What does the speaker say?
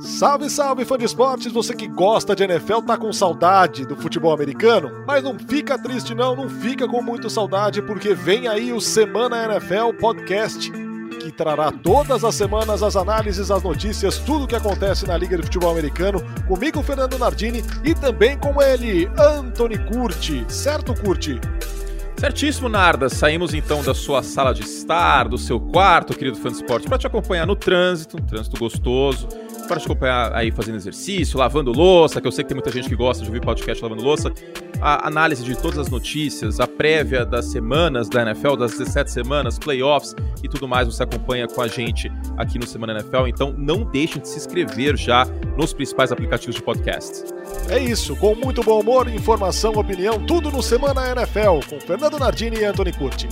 Salve, salve, fã de esportes! Você que gosta de NFL tá com saudade do futebol americano? Mas não fica triste não, não fica com muita saudade porque vem aí o Semana NFL Podcast que trará todas as semanas as análises, as notícias, tudo o que acontece na Liga de Futebol Americano, comigo Fernando Nardini e também com ele, Anthony Curti. Certo, Curti? Certíssimo, Narda. Saímos então da sua sala de estar, do seu quarto, querido fã de esporte, para te acompanhar no trânsito, um trânsito gostoso, para te acompanhar aí fazendo exercício, lavando louça, que eu sei que tem muita gente que gosta de ouvir podcast lavando louça. A análise de todas as notícias, a prévia das semanas da NFL, das 17 semanas, playoffs e tudo mais, você acompanha com a gente aqui no Semana NFL. Então não deixem de se inscrever já nos principais aplicativos de podcast. É isso, com muito bom humor, informação, opinião, tudo no Semana NFL, com Fernando Nardini e Anthony Curti.